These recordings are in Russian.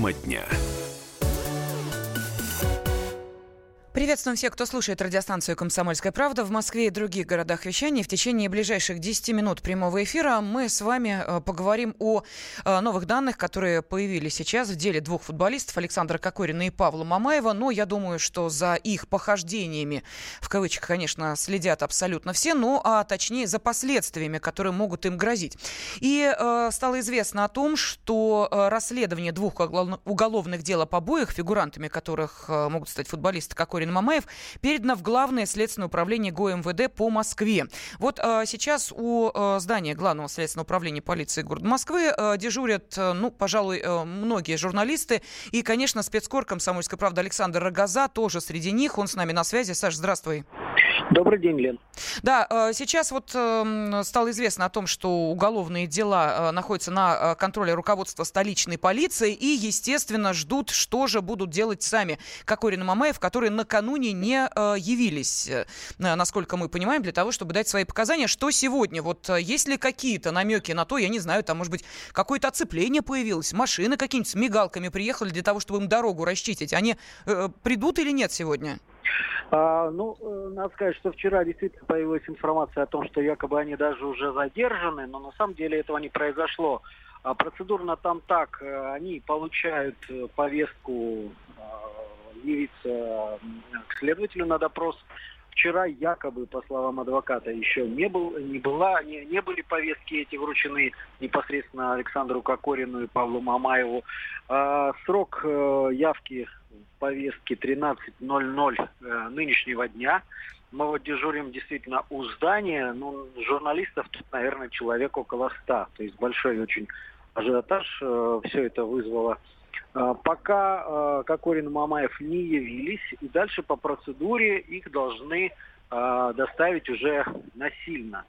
Тема дня. Приветствуем всех, кто слушает радиостанцию «Комсомольская правда» в Москве и других городах вещания. В течение ближайших 10 минут прямого эфира мы с вами э, поговорим о э, новых данных, которые появились сейчас в деле двух футболистов, Александра Кокорина и Павла Мамаева. Но я думаю, что за их похождениями, в кавычках, конечно, следят абсолютно все, ну а точнее за последствиями, которые могут им грозить. И э, стало известно о том, что расследование двух уголовных дел об обоих, фигурантами которых могут стать футболисты Кокорин Кокорин Мамаев передано в Главное следственное управление ГОМВД по Москве. Вот э, сейчас у э, здания Главного следственного управления полиции города Москвы э, дежурят, э, ну, пожалуй, э, многие журналисты. И, конечно, спецкор «Комсомольской правды» Александр Рогоза тоже среди них. Он с нами на связи. Саш, здравствуй. Добрый день, Лен. Да, сейчас вот эм, стало известно о том, что уголовные дела находятся на контроле руководства столичной полиции и, естественно, ждут, что же будут делать сами Кокорин и Мамаев, которые накануне не явились, насколько мы понимаем, для того, чтобы дать свои показания. Что сегодня? Вот есть ли какие-то намеки на то, я не знаю, там, может быть, какое-то оцепление появилось, машины какие-нибудь с мигалками приехали для того, чтобы им дорогу расчистить. Они придут или нет сегодня? А, ну, э, надо сказать, что вчера действительно появилась информация о том, что якобы они даже уже задержаны, но на самом деле этого не произошло. А процедурно там так, э, они получают э, повестку явиться к следователю на допрос. Вчера якобы, по словам адвоката, еще не, был, не, была, не, не были повестки эти вручены непосредственно Александру Кокорину и Павлу Мамаеву. А, срок явки повестки 13.00 э, нынешнего дня. Мы вот дежурим действительно у здания. Ну, журналистов тут, наверное, человек около ста. То есть большой очень ажиотаж э, все это вызвало. Э, пока э, Кокорин и Мамаев не явились, и дальше по процедуре их должны э, доставить уже насильно.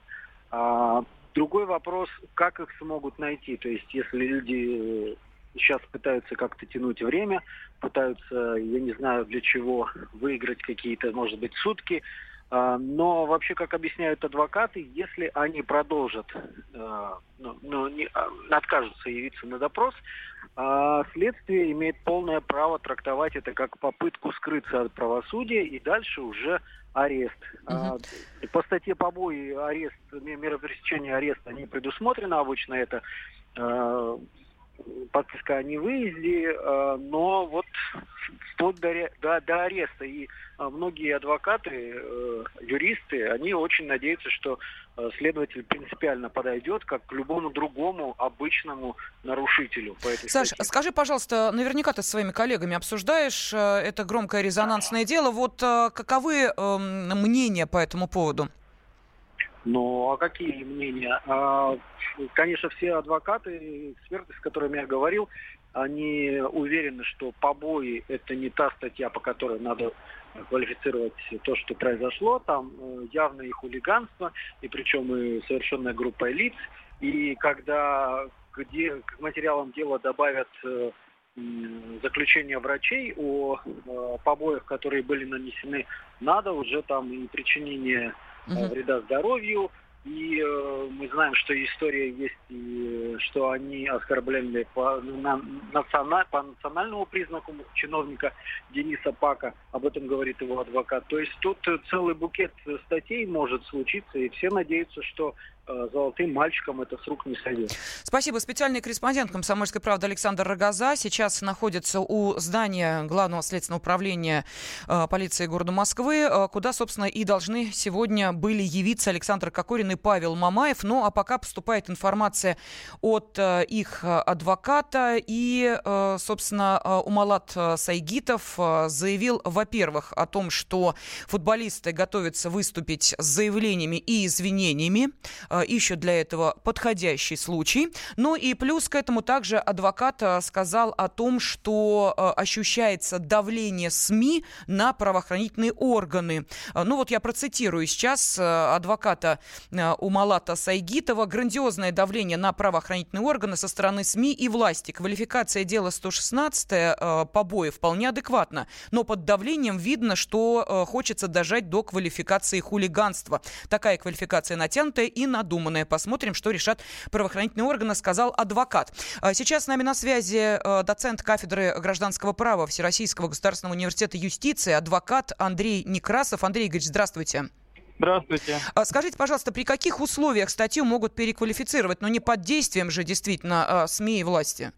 Э, другой вопрос, как их смогут найти. То есть, если люди сейчас пытаются как-то тянуть время, пытаются, я не знаю для чего, выиграть какие-то, может быть, сутки. Но вообще, как объясняют адвокаты, если они продолжат, ну, ну, не, а, откажутся явиться на допрос, следствие имеет полное право трактовать это как попытку скрыться от правосудия и дальше уже арест. Угу. По статье побои арест, мера пресечения ареста не предусмотрено обычно это подписка о невыезде, э, но вот вплоть до, до, до ареста. И э, многие адвокаты, э, юристы, они очень надеются, что следователь принципиально подойдет, как к любому другому обычному нарушителю. По этой Саш, статье. скажи, пожалуйста, наверняка ты с своими коллегами обсуждаешь это громкое резонансное дело. Вот каковы эм, мнения по этому поводу? Ну, а какие мнения? А, конечно, все адвокаты, эксперты, с которыми я говорил, они уверены, что побои – это не та статья, по которой надо квалифицировать то, что произошло. Там э, явно и хулиганство, и причем и совершенная группа лиц. И когда к материалам дела добавят э, заключение врачей о э, побоях, которые были нанесены, надо уже там и причинение угу. вреда здоровью. И э, мы знаем, что история есть, и, что они оскорбляли по, на, националь, по национальному признаку чиновника Дениса Пака. Об этом говорит его адвокат. То есть тут целый букет статей может случиться, и все надеются, что Э, золотым мальчикам это с рук не сойдет. Спасибо. Специальный корреспондент «Комсомольской правды» Александр Рогоза сейчас находится у здания Главного следственного управления э, полиции города Москвы, э, куда, собственно, и должны сегодня были явиться Александр Кокорин и Павел Мамаев. Ну, а пока поступает информация от э, их адвоката. И, э, собственно, э, Умалат Сайгитов э, заявил, во-первых, о том, что футболисты готовятся выступить с заявлениями и извинениями Э, ищут для этого подходящий случай. Ну и плюс к этому также адвокат э, сказал о том, что э, ощущается давление СМИ на правоохранительные органы. Ну вот я процитирую сейчас адвоката у Малата Сайгитова. Грандиозное давление на правоохранительные органы со стороны СМИ и власти. Квалификация дела 116 побои вполне адекватна. Но под давлением видно, что хочется дожать до квалификации хулиганства. Такая квалификация натянутая и надуманная. Посмотрим, что решат правоохранительные органы, сказал адвокат. Сейчас с нами на связи доцент кафедры гражданского права Всероссийского государственного университета юстиции, адвокат Андрей Некрасов. Андрей Игоревич, здравствуйте. Здравствуйте. А скажите, пожалуйста, при каких условиях статью могут переквалифицировать, но не под действием же действительно а, СМИ и власти?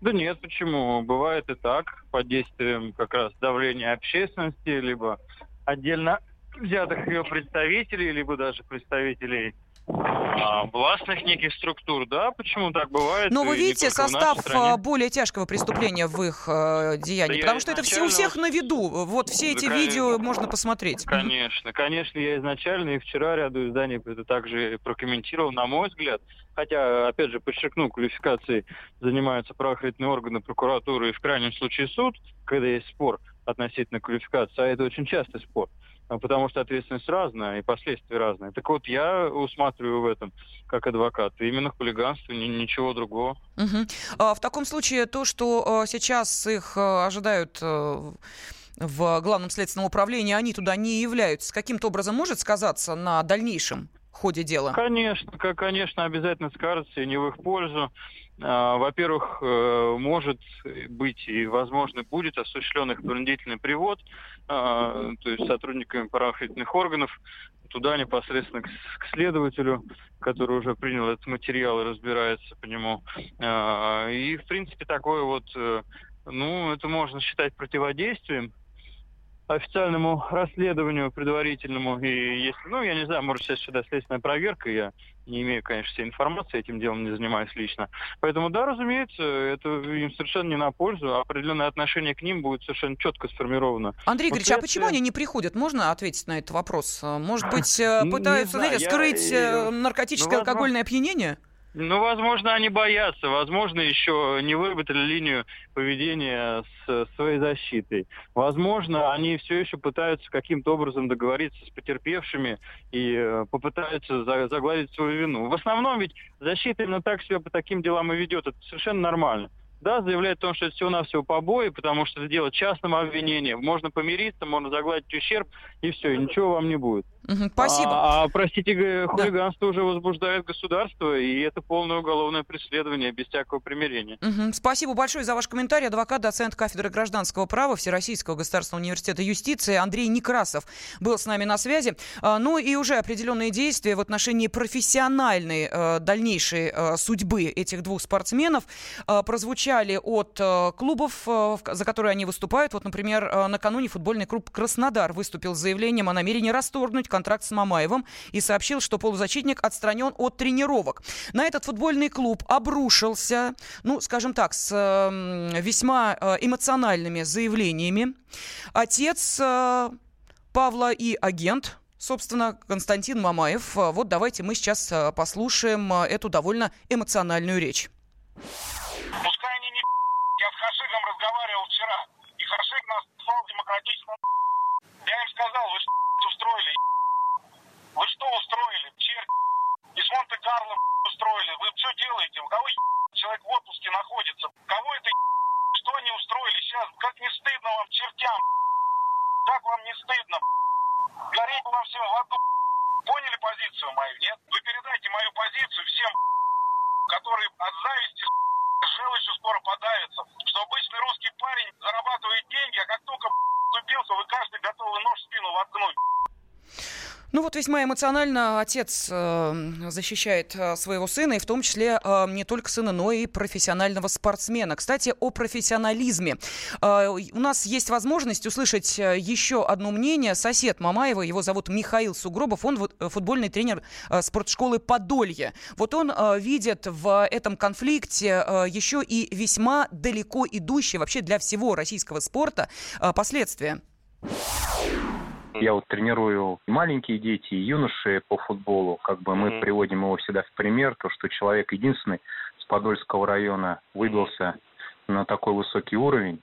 Да нет, почему? Бывает и так, под действием как раз давления общественности, либо отдельно взятых ее представителей, либо даже представителей а, властных неких структур, да, почему так бывает? Но вы видите состав а, более тяжкого преступления в их э, деянии, да потому что это все у всех на виду. Вот все эти да, видео можно посмотреть. Конечно, конечно, я изначально и вчера ряду изданий это также прокомментировал, на мой взгляд, хотя, опять же, подчеркну, квалификацией занимаются правоохранительные органы, прокуратуры и в крайнем случае суд, когда есть спор относительно квалификации, а это очень частый спор. Потому что ответственность разная и последствия разные. Так вот, я усматриваю в этом, как адвокат, именно хулиганство, ни, ничего другого. Угу. А, в таком случае то, что а, сейчас их а, ожидают в Главном следственном управлении, они туда не являются, каким-то образом может сказаться на дальнейшем ходе дела? Конечно, конечно, обязательно скажется и не в их пользу. А, во-первых, э, может быть и, возможно, будет осуществлен их принудительный привод, а, то есть сотрудниками правоохранительных органов, туда непосредственно к следователю, который уже принял этот материал и разбирается по нему. А, и, в принципе, такое вот, э, ну, это можно считать противодействием официальному расследованию предварительному. И если, ну, я не знаю, может, сейчас сюда следственная проверка, я не имею, конечно, всей информации, этим делом не занимаюсь лично. Поэтому, да, разумеется, это им совершенно не на пользу, а определенное отношение к ним будет совершенно четко сформировано. Андрей Игоревич, а почему они не приходят? Можно ответить на этот вопрос? Может быть, э, пытаются, знаете, скрыть э, наркотическое ну, алкогольное опьянение? Ну, возможно, они боятся, возможно, еще не выработали линию поведения с своей защитой. Возможно, они все еще пытаются каким-то образом договориться с потерпевшими и э, попытаются загладить свою вину. В основном ведь защита именно так себя по таким делам и ведет. Это совершенно нормально. Да, заявляет о том, что это всего-навсего побои, потому что это дело частного обвинения. Можно помириться, можно загладить ущерб, и все, и ничего вам не будет. Спасибо. А, а, простите, хулиганство да. уже возбуждает государство, и это полное уголовное преследование без всякого примирения. Угу. Спасибо большое за ваш комментарий. Адвокат, доцент кафедры гражданского права Всероссийского государственного университета юстиции Андрей Некрасов был с нами на связи. А, ну и уже определенные действия в отношении профессиональной а, дальнейшей а, судьбы этих двух спортсменов а, прозвучали от э, клубов, э, за которые они выступают. Вот, например, э, накануне футбольный клуб «Краснодар» выступил с заявлением о намерении расторгнуть контракт с Мамаевым и сообщил, что полузащитник отстранен от тренировок. На этот футбольный клуб обрушился, ну, скажем так, с весьма эмоциональными заявлениями. Отец Павла и агент собственно, Константин Мамаев. Вот давайте мы сейчас послушаем эту довольно эмоциональную речь. разговаривал вчера, и Харшек нас демократическому Я им сказал, вы что устроили, вы что устроили, черт, из Монте-Карло устроили, вы что делаете, у кого человек в отпуске находится, кого это что они устроили сейчас, как не стыдно вам, чертям, как вам не стыдно, гореть вам все в аду. Поняли позицию мою, нет? Вы передайте мою позицию всем, которые от зависти желчью скоро подавится, что обычный русский парень зарабатывает деньги, а как только вступился, вы каждый готовы нож в спину воткнуть. Ну вот весьма эмоционально отец э, защищает э, своего сына, и в том числе э, не только сына, но и профессионального спортсмена. Кстати, о профессионализме. Э, у нас есть возможность услышать э, еще одно мнение. Сосед Мамаева, его зовут Михаил Сугробов, он футбольный тренер э, спортшколы «Подолье». Вот он э, видит в этом конфликте э, еще и весьма далеко идущие вообще для всего российского спорта э, последствия. Я вот тренирую маленькие дети, юноши по футболу. Как бы мы приводим его всегда в пример, то, что человек единственный с Подольского района выбился на такой высокий уровень.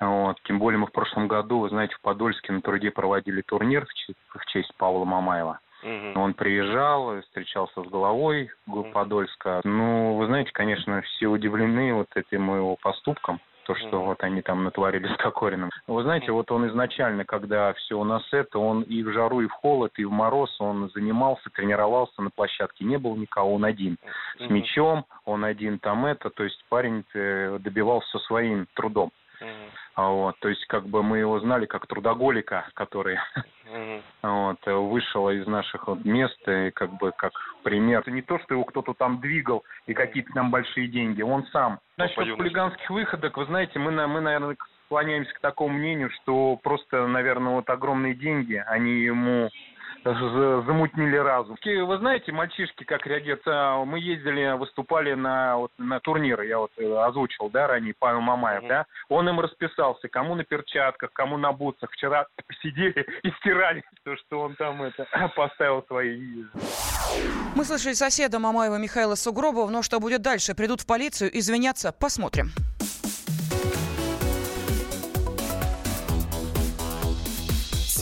Вот. Тем более мы в прошлом году, вы знаете, в Подольске на труде проводили турнир в честь, в честь Павла Мамаева. Угу. Он приезжал, встречался с головой Подольска. Ну, вы знаете, конечно, все удивлены вот этим его поступком то, что mm-hmm. вот они там натворили с Кокориным. Вы знаете, вот он изначально, когда все у нас это, он и в жару, и в холод, и в мороз, он занимался, тренировался на площадке, не был никого, он один. Mm-hmm. С мячом, он один там это, то есть парень э, добивался своим трудом. Mm-hmm. Вот, то есть как бы мы его знали как трудоголика, который mm-hmm. вот, вышел из наших вот мест и как бы как пример. Это не то, что его кто-то там двигал и какие-то там большие деньги, он сам. Насчет хулиганских выходок, вы знаете, мы, мы, наверное, склоняемся к такому мнению, что просто, наверное, вот огромные деньги, они ему замутнили разум. Вы знаете, мальчишки как реагируют? А, мы ездили, выступали на, вот, на турниры, я вот э, озвучил, да, ранее, Павел Мамаев, mm-hmm. да? Он им расписался, кому на перчатках, кому на бутсах. Вчера посидели и стирали то, что он там это поставил свои... Мы слышали соседа Мамаева Михаила Сугробова, но что будет дальше? Придут в полицию извиняться? Посмотрим.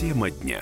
Тема дня.